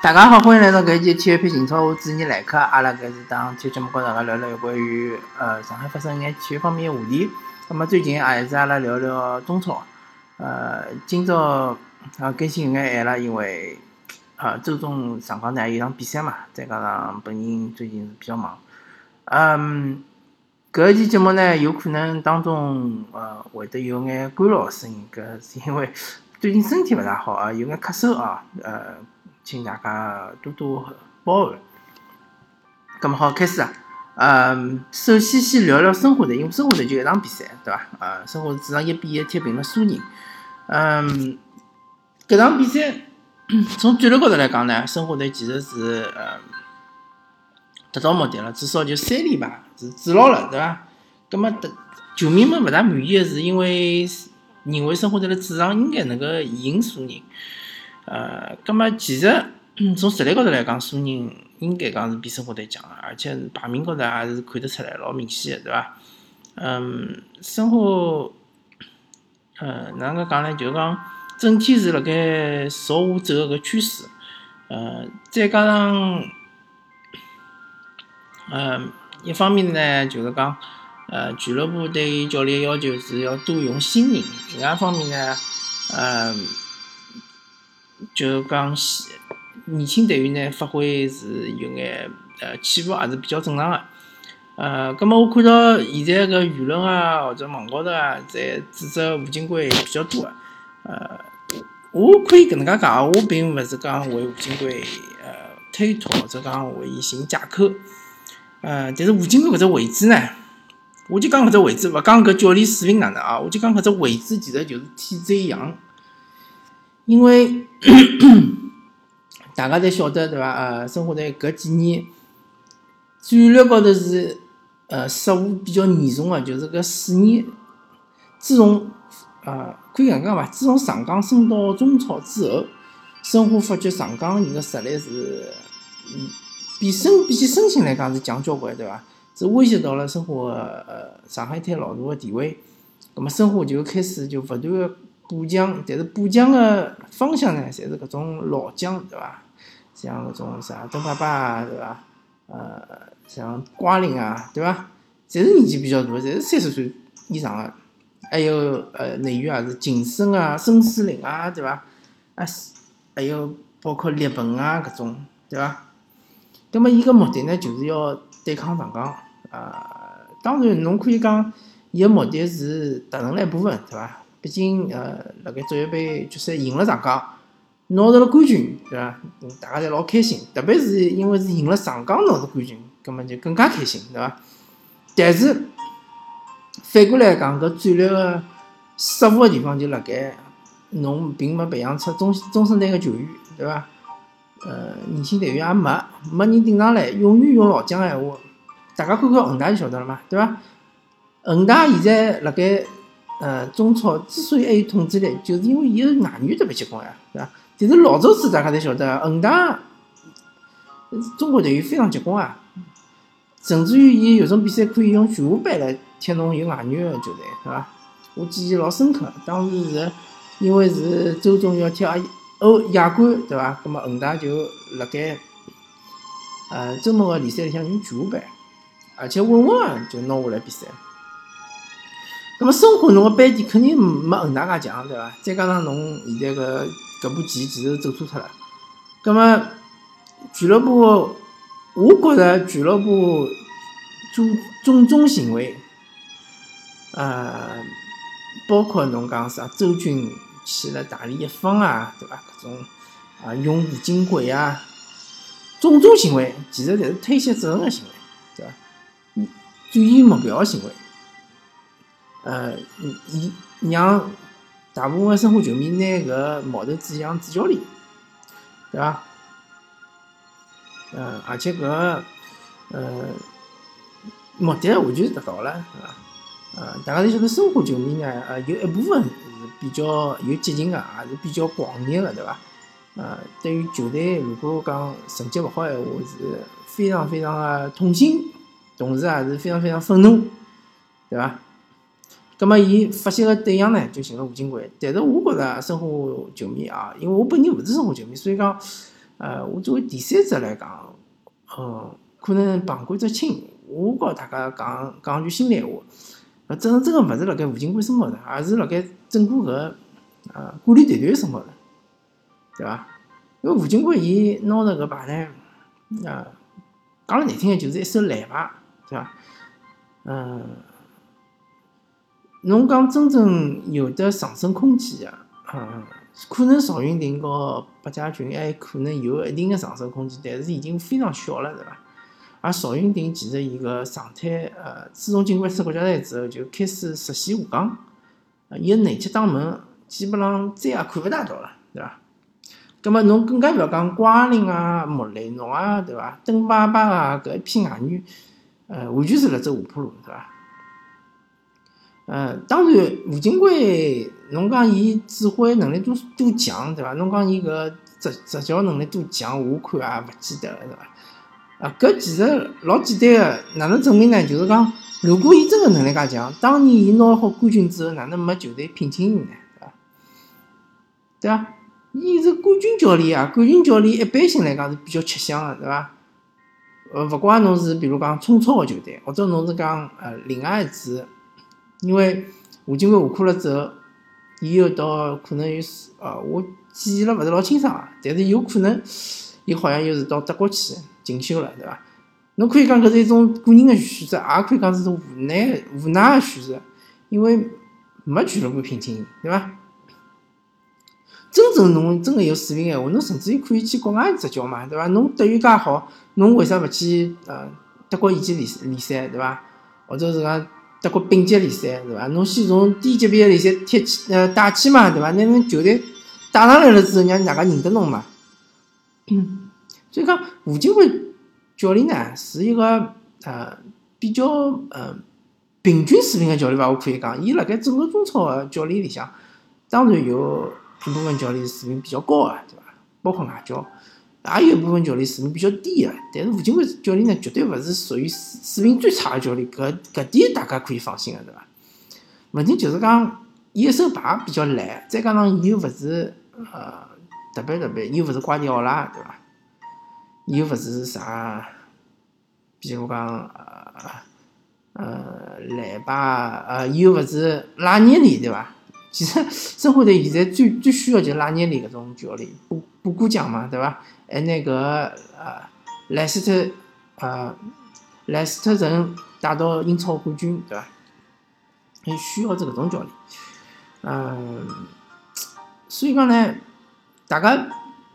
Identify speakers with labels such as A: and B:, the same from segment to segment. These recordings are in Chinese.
A: 大家好，欢迎来到搿一期体育篇情操，我主持人来客。阿拉搿是当体育节目跟大家聊聊有关于呃上海发生一眼体育方面的话题。那么最近也是阿拉聊聊中超。呃，今朝啊更新有眼晚了，因为啊周中上港呢有场比赛嘛，再加上本人最近是比较忙。嗯，搿一期节目呢有可能当中呃会得有眼干扰声音，搿是因为最近身体勿大好啊，有眼咳嗽啊，呃。请大家多多包涵。咁么好开始啊！嗯，首先先聊聊申花队，因为申花队就一场比赛，对伐？啊，申花是主场一比一踢平了苏宁。嗯，搿场比赛 从战略高头来讲呢，申花队其实是呃达到目的了，至少就三连败是止牢了，对伐？咁么，球迷们勿大满意的是，因为认为申花队辣主场应该能够赢苏宁。呃，葛么其实从实力高头来讲，苏宁应该讲是比申花队强，而且排名高头也是看得出来，老明显的，对伐？嗯，申花，呃，哪能个讲呢？就是讲整体是辣盖朝下走个趋势，呃，再加上，嗯，一方面呢，就是讲，呃，俱乐部对教练要求是要多用新人，另外一方面呢，嗯。就讲，年轻队员呢发挥是有眼呃起伏，还是比较正常的。呃，葛么我看到现在个舆论啊，或者网高头啊，在指责吴金贵比较多。呃，我可以搿能介讲，我并勿是讲为吴金贵呃推脱，或者讲为伊寻借口。呃，但是吴金贵搿只位置呢，我就讲搿只位置，勿讲搿教练水平哪能啊，我就讲搿只位置其实就是体制一样。因为 大家侪晓得对伐？呃，生活在搿几年战略高头是呃失误比较严重个，就是搿四年，自从呃可以搿样讲伐？自从上港升到中超之后，申花发觉上港人个实力是嗯比申比起申鑫来讲是强交关，对伐？是威胁到了申花呃上海滩老大个地位，葛末申花就开始就勿断个。补强，但是补强个方向呢，侪是搿种老将，对伐？像搿种啥邓爸爸，对伐？呃，像瓜林啊，对伐？侪是年纪比较大，侪是三十岁以上个。还有呃内娱也是晋升啊、孙思林啊，对伐？啊，还有包括列本啊搿种，对伐？葛末伊个目的呢，就是要对抗上港。啊，当然侬可以讲，伊个目的是达成了一部分，对伐？毕竟，呃，辣盖足协杯决赛赢了上港，拿到了冠军，对伐？大家侪老开心，特别是因为是赢了上港拿到冠军，葛末就更加开心，对伐？但是反过来讲，搿战略个失误个地方就辣盖侬并没培养出中中生代个球员，对伐？呃，年轻队员也没，没人顶上来，永远用老将个闲话，大家看看恒大就晓得了嘛，对伐？恒大现在辣盖。呃，中超之所以还有统治力，就是因为伊个外援特别结棍呀，对伐？但是老早子大家侪晓得，恒大中国队员非常结棍啊，甚至于伊有种比赛可以用巨无霸来踢侬有外援个球队，对伐？我记忆老深刻，当时是因为是周中要踢亚欧亚冠，对伐？葛末恒大就辣盖呃周末个联赛里向用巨无霸，而且稳稳个就拿下来比赛。么申花侬个班底肯定没恒大介强，对伐？再加上侬现在个搿部棋其实走错脱了。那么俱乐部，我觉着俱乐部做种种行为，呃，包括侬讲啥周军去了大连一方啊，对伐？搿种啊用吴金贵啊，种种行为其实侪是推卸责任个行为，对伐？转移目标个行为。呃，伊让大部分申花球迷拿搿矛头指向主教练，对伐？呃，而且搿呃目的完全是达到了，对伐？呃，大家侪晓得申花球迷呢，呃，有一部分是比较有激情个，也是比较狂热个，对伐？呃，对于球队如果讲成绩勿好闲话，是非常非常个痛心，同时也是非常非常愤怒，对伐？葛末伊发泄个对象呢，就寻了吴金贵。但是我觉着申花球迷啊，因为我本人勿是申花球迷，所以讲，呃，我作为第三者来讲，呃，可能旁观者清。我告大家讲讲句心里话，呃，真真个勿是辣盖吴金贵身高头，而是辣盖整个搿呃管理团队身高头，对伐？因为吴金贵伊拿着搿牌呢，啊，讲了难听点就是一手烂牌，对伐？嗯，侬讲真正有的上升空间个，嗯，可能邵云霆和白家俊还可能有一定的上升空间，但是已经非常小了，对伐？而邵云霆其实伊个状态，呃，自从进关出国家队之后，就开始实现下降，伊个内切打门基本上再也看勿大到了，对伐？葛末侬更加勿要讲瓜林啊、莫雷诺啊，对伐？邓巴巴啊，搿一批外援，呃，完全是辣走下坡路，对伐？嗯，当然，吴金贵，侬讲伊指挥能力多多强，对伐？侬讲伊搿执执教能力多强，我看也勿记得了，对伐？啊，搿其实老简单个，哪能证明呢？就是讲，如果伊真个能力介强，当年伊拿好冠军之后，哪能没球队聘请伊呢？对伐？对啊？伊是冠军教练啊，冠军教练一般性来讲是比较吃香个，对伐？呃，勿管侬是比如讲冲超个球队，或者侬是讲呃另外一支，因为吴金贵下课了之后，伊又到可能有呃，我记了勿是老清爽啊，但是有可能伊好像又是到德国去。进修了，对伐？侬可以讲搿是一种个人的选择，也可以讲是种无奈无奈的选择，因为没俱乐部聘请，对伐？真正侬真个有水平闲话，侬甚至于可以去国外执教嘛，对伐？侬德语介好，侬为啥勿去呃德国乙级联联赛，对伐？或者是讲德国丙级联赛，是伐？侬先从低级别联赛踢起呃带起嘛，对伐？拿侬球队带上来了之后，让大家认得侬嘛。所以讲，吴金贵教练呢是一个呃比较呃平均水平的教练伐，我可以讲，伊辣盖整个中超个教练里向，当然有一部分教练水平比较高的，对伐？包括外教，也有一部分教练水平比较低的。但是吴金贵教练呢，绝对勿是属于水平最差的教练，搿搿点大家可以放心的，对伐？问题就是讲，伊一手牌比较烂，再加上伊又勿是呃特别特别，又勿是瓜迪奥拉，对伐？又勿是啥，比如讲呃呃莱巴，呃又勿是拉涅里，对伐？其实申花队现在最最需要就是拉涅里搿种教练，补补过奖嘛，对伐？还拿搿呃莱斯特呃莱斯特城带到英超冠军，对伐？还需要这搿种教练，嗯，所以讲呢，大家。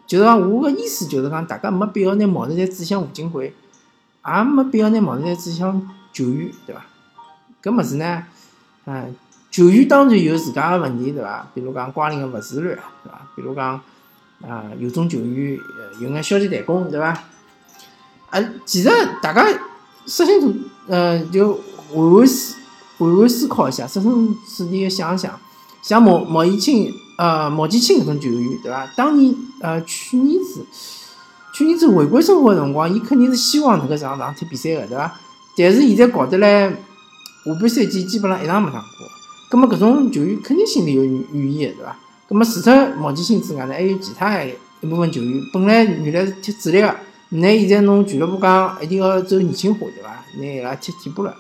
A: 就是讲，我个意思就是讲，大家没必要拿矛头侪指向吴金贵，也没必要拿矛头侪指向球员，对伐？搿么事呢，嗯，球员当然有自家个问题，对伐？比如讲瓜林个勿自律，对伐？比如讲啊，有种球员有眼消极怠工，对伐？啊，其实大家设身处，呃，就换换思换换思考一下，设身处地个想一想，像毛毛以庆。呃，毛剑卿搿种球员，对伐？当年呃，去年子，去年子回归生活个辰光，伊肯定是希望能够上场踢比赛个，对伐？但是现在搞得来，下半赛季基本上一场没打过。葛末搿种球员肯定心里有怨言个，对伐？葛末除脱毛剑卿之外呢，还有其他一部分球员，本来原来是踢主力个，那现在侬俱乐部讲一定要走年轻化，对伐？拿伊拉踢替补了，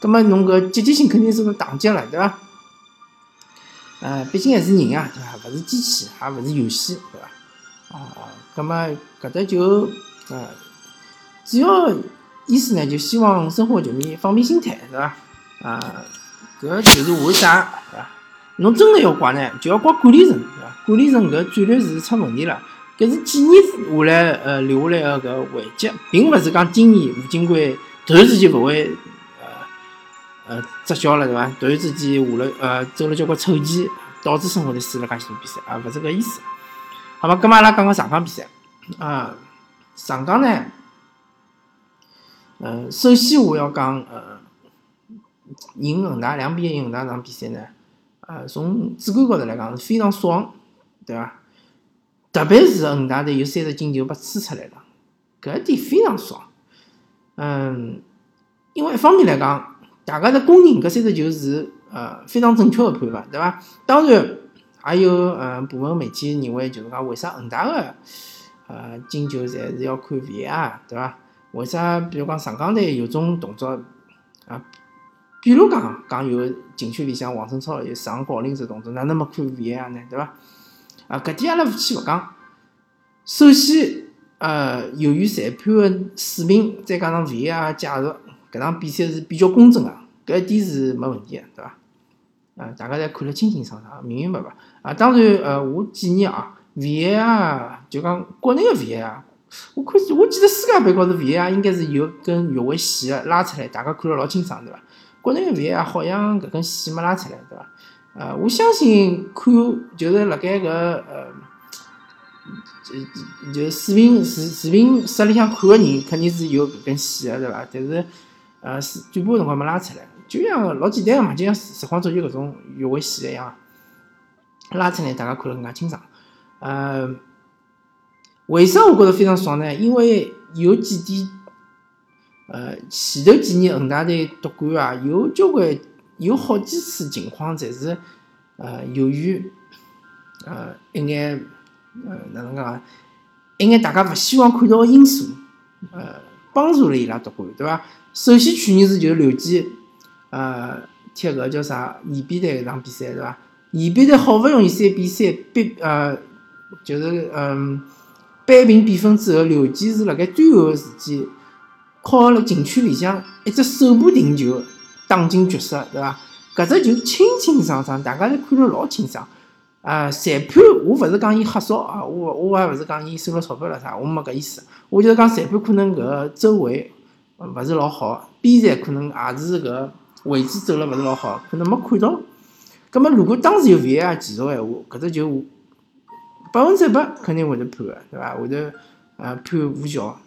A: 葛末侬搿积极性肯定是打击了，对伐？呃，毕竟还是人啊，对伐？勿是机器，也勿是游戏，对伐？啊，葛末搿搭就呃，主要意思呢，就希望生活球迷放平心态，对伐？啊，搿就是为啥，对伐？侬真个要怪呢，就要怪管理层，对伐？管理层搿战略是出问题了，搿是几年下来呃留下来个搿遗迹，并勿是讲今年吴金贵突然之间勿会。呃，执教了对伐？突然之间下了呃，走了交关臭棋，导致生活队输了介许多比赛，啊，勿是搿意思。好嘛，搿么阿拉讲讲上港比赛啊，上港呢，呃，首先我要讲呃，赢恒大两比一赢恒大场比赛呢，啊，从主观高头来讲是非常爽，对伐？特别是恒大队有三十进球被吹出来了，搿一点非常爽。嗯，因为一方面来讲。大家是公认搿三十球是呃非常正确的判罚，对伐？当然，还有呃部分媒体认为就是讲为啥恒大个呃进球侪是要看 VAR，对伐？为啥？比如讲上港队有种动作啊，比如讲讲有禁区里向王振超有上郜林这动作，哪能没看 VAR 呢？对伐？啊，搿点阿拉先勿讲。首先，呃，由于裁判个水平，再加上 VAR 介入，搿场比赛是比较公正个，搿一点是没问题个，对伐？啊，大家侪看了清清爽爽，明明白白。啊，当然，呃，我建议啊，VAR 就讲国内个 VAR。我看，我记得世界杯高头 VAR 应该是有根越位线个拉出来，大家看了老清爽，对伐？国内个 VAR 好像搿根线没拉出来，对伐？呃，我相信看就是辣盖搿呃，就就视频视视频室里向看个人肯定是有搿根线个，对伐？但是呃，是转播辰光没拉出来，就像老简单个嘛，就像实况足球搿种越位线一样，拉出来大家看了更加清爽，呃。为啥我觉着非常爽呢？因为有几点，呃，前头几年恒大队夺冠啊，有交关有好几次情况，侪是呃由于呃一眼呃哪能讲，一眼大家勿希望看到个因素，呃帮助了伊拉夺冠，对伐？首先去年是就是刘基呃踢个叫啥延边队一场比赛，对伐？延边队好勿容易三比三逼呃就是嗯。扳平比分之后，刘坚是辣盖最后个时间，靠辣禁区里向一只手部停球打进绝杀，对伐？搿只球清清爽爽，大家侪看了老清爽。啊，裁判我勿是讲伊黑哨啊，我我还勿是讲伊收了钞票了啥，我没搿意思。我就是讲裁判可能搿个周围勿是老好，边线可能也是搿位置走了勿是老好，可能没看到。葛末如果当时有 VAR 技术闲话，搿只球。百分之百肯定会得判个，对伐？会得呃判无效，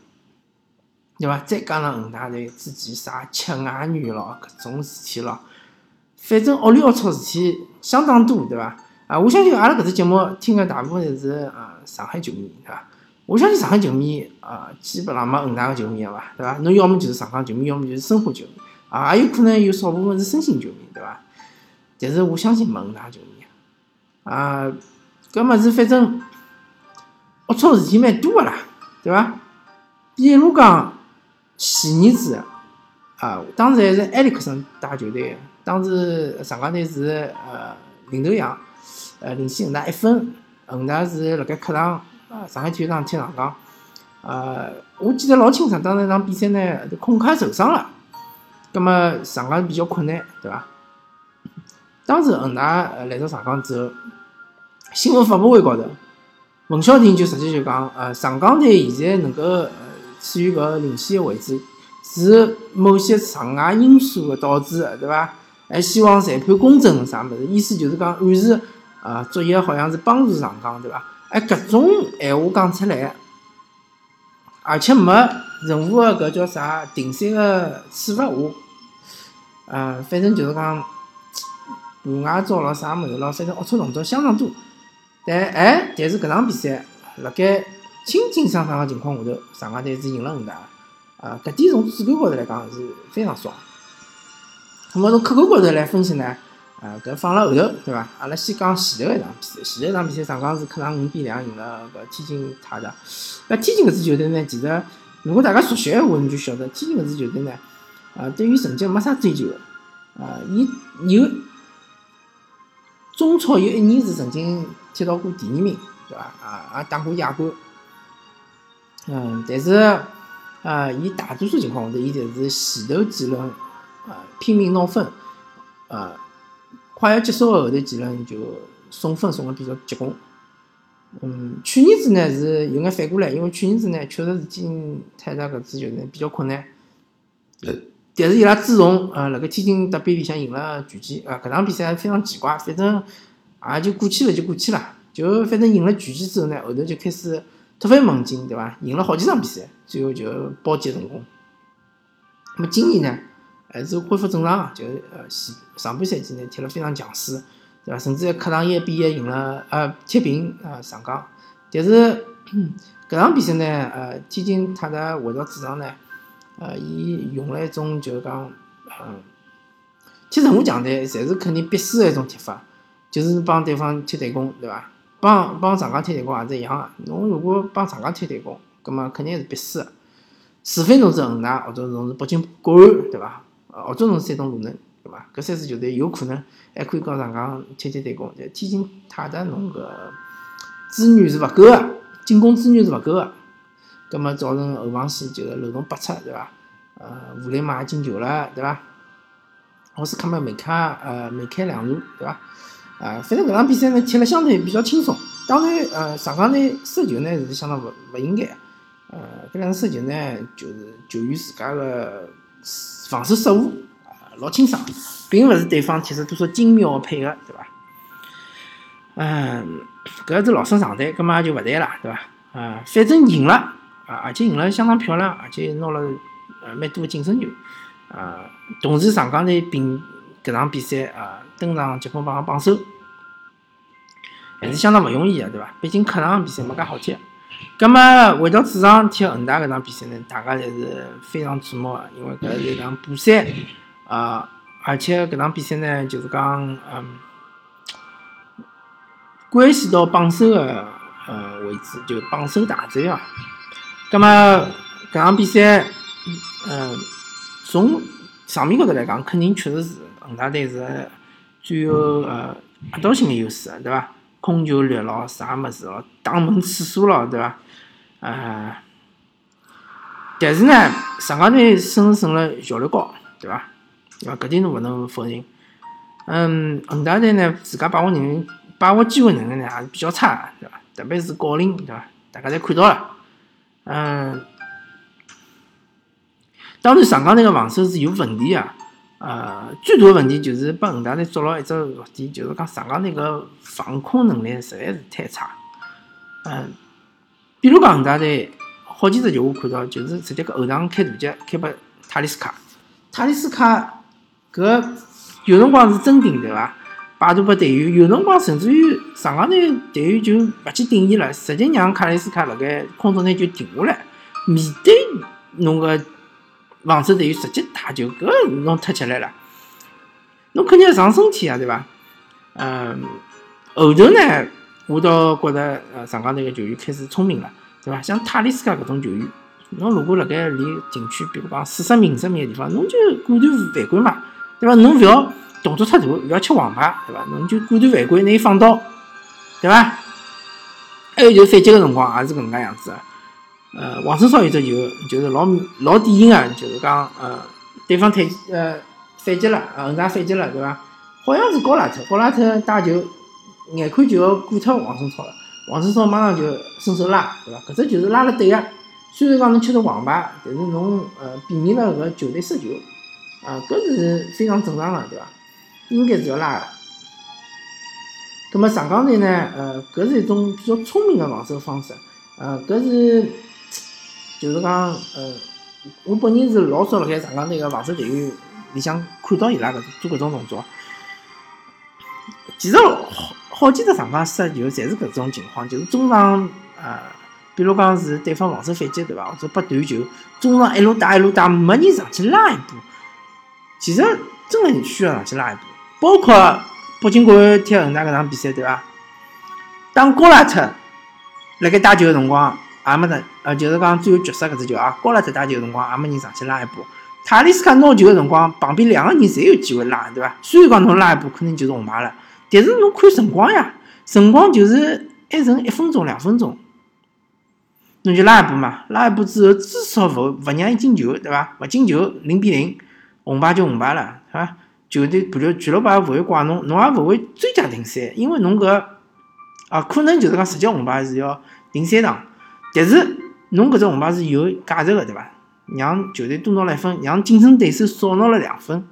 A: 对伐？再加上恒大队之前啥吃外援咯，搿种事体咯，反正恶里恶错事体相当多，对伐？啊，我相信阿拉搿只节目听个大部分侪是啊上海球迷，对伐？我相信上海球迷啊，基本上没恒大个球迷个？对伐？侬要么就是上港球迷，要么就是申花球迷，啊，也有可能有少部分是申鑫球迷，对伐？但是我相信没恒大球迷啊。搿么子反正龌龊事体蛮多个啦，对伐？比如讲前年子啊，当时还是埃里克森带球队，当时上港队是呃领头羊，呃领先恒大一分，恒大是辣盖客场啊上海体育场踢上港，呃我记得老清爽，当时场比赛呢，孔卡受伤了，葛么上港比较困难，对伐？当时恒大来到上港之后。新闻发布会高头，文小婷就直接就讲，呃，上港队现在能够处于搿领先的位置，是某些场外因素的导致的，对伐？还希望裁判公正啥物事，意思就是讲暗示，啊，作业好像是帮助上港，对伐？哎，搿种闲话讲出来，而且没任何个搿叫啥定赛的处罚话，呃，反正就是讲盘外招了啥物事咯，反正龌龊动作相当多。但哎，但是搿场比赛辣盖清清爽爽个情况下头，上港队是赢了恒大，啊，搿点从主观高头来讲是非常爽。那么从客观高头来分析呢，啊，搿放辣后头，对伐？阿拉先讲前头一场比赛，前头一场比赛上港是客场五比两赢了搿天津泰达。那天津搿支球队呢，其实如果大家熟悉闲话，你就晓得天津搿支球队呢，啊，对于成绩没啥追求个，啊，伊有中超有一年是曾经。踢到过第二名，对伐？啊，也打过亚冠。嗯，但是，啊，伊大多数情况下头，伊侪是前头几轮，啊，拼命拿分，啊，快要结束个后头几轮就送分送的比较结棍。嗯，去年子呢是有眼反过来，因为去年子呢确实是进泰达搿支球队比较困难。但是伊拉自从啊，辣盖天津德比里向赢了巨基，啊，搿场比赛非常奇怪，反正。也就过去了，就过去了。就反正赢了巨基之后呢，后头就开始突飞猛进，对伐？赢了好几场比赛，最后就保级成功。那么今年呢，还是恢复正常，就呃上上半赛季呢踢了非常强势，对伐？甚至客场一比一赢了，呃踢平啊上港。但是搿场比赛呢，呃天津泰达回到主场呢，呃伊用了一种就是讲，嗯，踢任何强队，侪是肯定必输的一种踢法。就是帮对方踢对攻，对伐？帮帮上港踢对攻也是一样个。侬如果帮上港踢对攻，葛末肯定是必输个。除非侬是恒大，或者侬是北京国安，对伐？或者侬是山东鲁能，对伐？搿三支球队有可能还可以跟上港踢踢对攻。但天津泰达侬搿资源是勿够个，进攻资源是勿够个，葛末造成后防线就是漏洞百出，对伐？呃，武磊马也进球了，对伐？奥斯卡梅梅开呃梅开两度，对伐？啊，反正搿场比赛呢踢了相对比较轻松。当然，呃，上港队失球呢是相当勿勿应该。呃，搿两次失球呢，就是球员自家个防守失误啊，老清爽，并勿是对方踢出多少精妙的配合，对伐？嗯，搿是老生常谈，搿么也就勿谈了，对伐？啊，反正赢了啊，而且赢了相当漂亮，而且拿了呃蛮多的净胜球啊。同时，上港队并搿场比赛啊登上积分榜个榜首，还是相当勿容易个，对伐？毕竟客场比赛没介好踢。咁么回到主场踢恒大搿场比赛呢，大家侪是非常瞩目个，因为搿是一场补赛啊，而且搿场比赛呢，就是讲嗯，关系到榜首个呃位置，就榜首大战啊。咁么搿场比赛，嗯，从场面高头来讲，肯定确实是恒大队是最有呃压倒性个优势，对伐？控球率咯，啥物事咯，打门次数咯，对伐？啊，但是呢，上港队胜是胜了效率高，对伐？对伐？搿点侬勿能否认。嗯，恒大队呢，自家把握能力、把握机会能力呢，还是比较差，对伐？特别是郜林，对伐？大家侪看到了。嗯，当然，上港队个防守是有问题啊。呃，最大的问题就是拨恒大队捉牢一只弱点，就是讲上港那个防空能力实在是太差。嗯，比如讲恒大队好几只球我看到，就是直接个后场开大脚开拨塔利斯卡，塔利斯卡搿有辰光是真顶对伐？摆渡拨队员，有辰光甚至于上港队队员就勿去顶伊了，直接让卡利斯卡辣盖空中呢就停下来，面对侬个。防守队员直接打球，搿侬太吃力了，侬肯定要上身体啊，对伐？嗯，后头呢，我倒觉得，呃，上港队个球员开始聪明了，对伐？像塔利斯卡搿种球员，侬如果辣盖离禁区，比如讲四十米、五十米个地方，侬就果断犯规嘛，对伐？侬勿要动作太大，勿要吃黄牌，对伐？侬就果断犯规，拿伊放倒，对伐？还有就反击个辰光也是搿能介样子个。呃，王胜超有只球，就是老老典型个，就是讲，呃，对方退呃反击了，恒大反击了，对伐？好像是高拉特，高拉特带球，眼看就要过脱王胜超了，王胜超马上就伸手拉，对伐？搿只就是拉了对个，虽然讲侬吃着黄牌，但是侬呃避免了搿球队失球，啊，搿是非常正常个，对伐？应该是要拉个。葛末上港队呢，呃，搿是一种比较聪明个防守方式，呃，搿是。就是讲，呃，我本人是老少辣盖上港队个防守队员里向看到伊拉搿做搿种动作。其实好好几只上港失球，侪是搿种情况，就是中场，呃，比如讲是对方防守反击对伐，或者拨断球，中场一路打一路打，没人上去拉一步。其实真的需要上去拉一步，包括北京国安踢恒大搿场比赛对伐？当高拉特辣盖打球个辰光。也没得，呃，就是讲最后绝杀搿只球啊，高拉特打球辰光也没人上去拉一步。塔利斯卡拿球个辰光，旁边两个人侪有机会拉，对伐？虽然讲侬拉一步可能就是红牌了，但是侬看辰光呀，辰光就是还剩一分钟、两分钟，侬就拉一步嘛。拉一步之后，至少勿勿让伊进球，对伐？勿进球，零比零，红牌就红牌了，是伐？球队部俱乐部也勿会怪侬，侬也勿会追加停赛，因为侬搿啊，可能就是讲实际红牌是要停三场。但是，侬搿只红牌是有价值个，对伐？让球队多拿了一分，让竞争对手少拿了两分。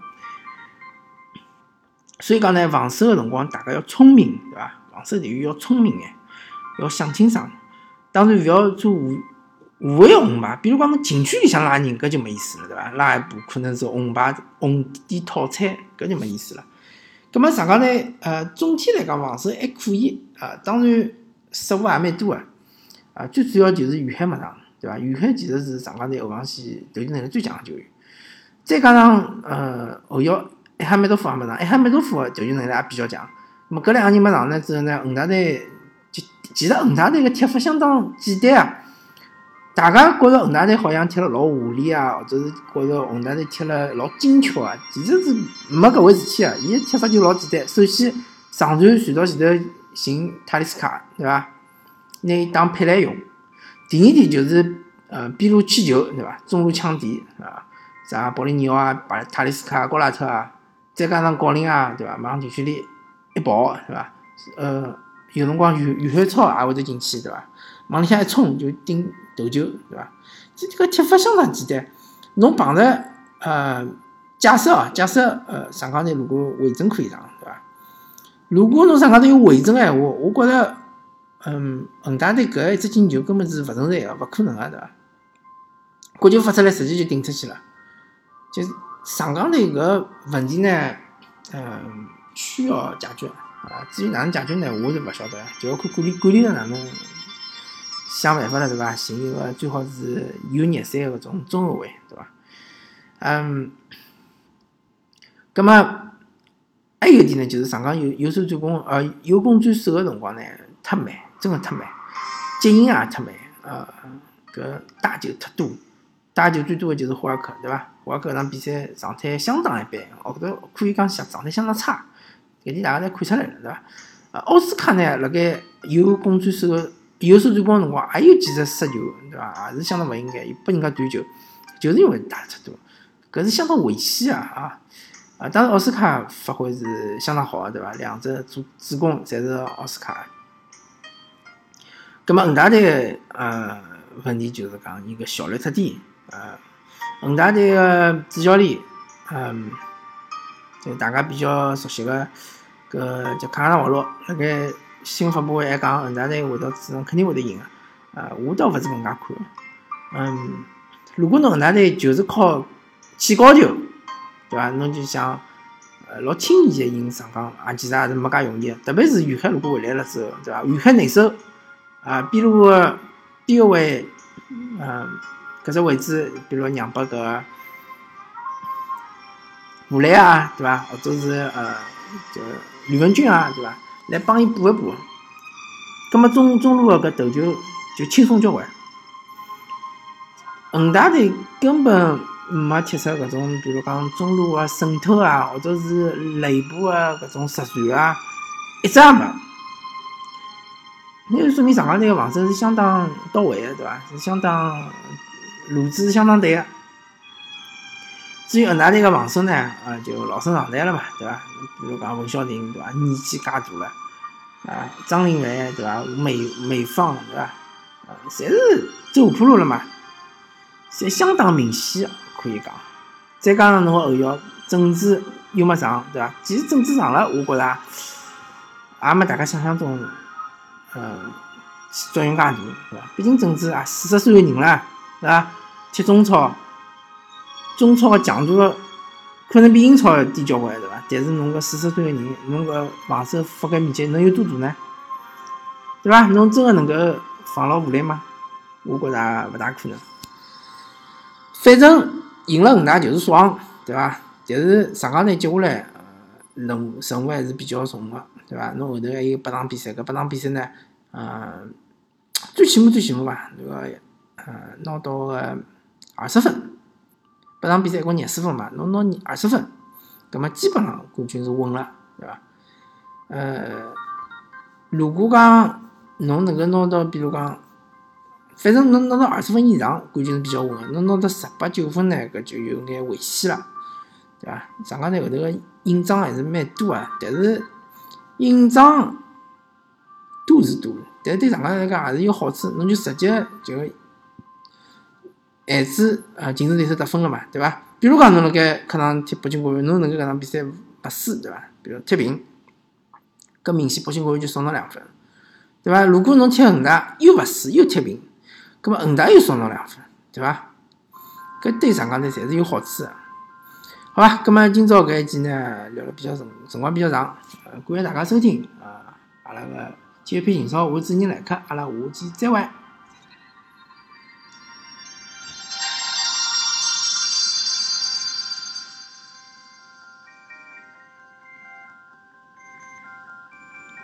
A: 所以讲呢，防守个辰光大家要聪明，对伐？防守队员要聪明眼，要想清爽。当然，勿要做无无谓红牌，比如讲侬禁区里向拉人，搿就没意思了，对伐？拉一步可能是红牌红点套餐，搿就没意思了。葛末上港呢，呃，总体来讲防守还可以啊，当然失误也蛮多个。啊，最主要就是于海没上，对伐？于海其实是上港队后防线投球能力最强的球员，再加上呃后腰埃哈梅多夫也没上，埃哈梅多夫投球能力也比较强。那么搿两个人没上呢之后呢，恒大队就其实恒大队个踢法相当简单啊。大家觉着恒大队好像踢了老华丽啊，或者是觉着恒大队踢了老精巧啊，其实是没搿回事体啊。伊踢法就老简单，首先上传传到前头寻塔利斯卡，对伐？拿伊当配来用。第二点就是呃边路起球，对伐？中路抢点啊，啥保利尼奥啊、巴塔利斯卡、高拉特啊，再加上郜林啊，对伐？往禁区里一跑，对伐？呃，有辰光远远汉超也会得进去，对伐？往里向一冲就顶。头球，对伐？这这个踢法相当简单。侬碰着呃，假设啊，假设呃，上港队如果韦正可以上，对伐？如果侬上港队有韦正闲话，我觉着，嗯，恒大队搿一只进球根本是勿存在个，勿可能个，对伐？国球发出来直接就顶出去了。就是上港队搿问题呢，嗯，需要解决啊。至于哪能解决呢，我是勿晓得，就要看管理管理层哪能。想办法了，对伐？寻一个最好是有热身个搿种中后卫，对伐？嗯，葛么还有一点呢，就是上港有有守转攻，呃，有攻转守个辰光呢，太慢，真个忒慢，接应也忒慢，呃，搿打球忒多，打球最多个就是霍尔克，对伐？霍尔克搿场比赛状态相当一般，哦，搿可以讲相状态相当差，搿点大家侪看出来了，对伐？呃，奥斯卡呢，辣盖有攻转守个。有守转攻辰光，也有几只失球，对伐？也是相当勿应该，又拨人家断球，就是因为打太多，搿是相当危险啊！啊啊！当然奥斯卡发挥是相当好个，对伐？两只主主攻侪是奥斯卡。葛末恒大队呃问题就是讲伊个效率太低啊。恒大队个主教练，嗯，就大家比较熟悉个搿叫卡纳瓦罗，辣盖。新闻发布会还讲恒大队会到主场肯定会得赢个，啊，我倒勿是搿能介看，嗯，如果侬恒大队就是靠起高球，对伐？侬就想，呃，老轻易个赢上港，啊，其实也是没介容易，特别是远海如果回来了之后，对伐？远海内守，啊，比如个边个位，嗯，搿只位置，比如让拨搿武磊啊，对伐？或者是呃，就吕文君啊，对伐？来帮伊补一补，葛末中中路个搿头球就轻松交关。恒大队根本没踢出搿种，比如讲中路个渗透啊，或者是内部个搿种实传啊，一只也没。那就说明上港队个防守是相当到位个，对伐？是相当路子是相当对个。至于恒大队个防守呢，啊，就老生常谈了嘛，对伐？比如讲文晓婷，对伐？年纪介大了。啊，张琳芃对伐？美美方对伐？啊，侪是走下坡路了嘛，侪相当明显可以讲。再加上侬后腰郑智又没上，对伐？其实郑智上了，我觉着也没大家想象中，嗯，作用介大，对伐？毕竟郑智啊，四十岁个人了，对伐？踢中超，中超个强度。可能比英超低交关，对伐？但是侬个四十岁个人，侬个防守覆盖面积能有多大呢？对伐？侬真个能够防牢武磊吗？我觉着勿大可能。反正赢了恒大就是爽，对伐？但是上港队接下来任务任务还是比较重个，对伐？侬后头还有八场比赛，搿八场比赛呢，嗯，最起码最起码吧，那个呃拿到个二十分。八场比赛一共廿四分嘛，侬拿二十分，葛末基本上冠军是稳了，对伐？呃，如果讲侬能够拿到，比如讲，反正侬拿到二十分以上，冠军是比较稳个。侬拿到十八九分呢，搿就有眼危险了，对伐？上港队后头个硬仗还是蛮多啊，但是硬仗多是多，但是对上港队来讲也是有好处，侬就直接就。限制啊竞争对手得分了嘛，对伐？比如讲侬辣盖客场踢北京国安，侬能够搿场比赛勿输，对伐？比如踢平，搿明显北京国安就少侬两分，对伐？如果侬踢恒大又勿输又踢平，搿么恒大又少侬两分，对伐？搿对上港队侪是有好处个，好吧？那么今朝搿一集呢聊了比较辰辰光比较长，呃，感谢大家收听啊！阿拉个体育篇情操，我主持人来客，阿拉下期再会。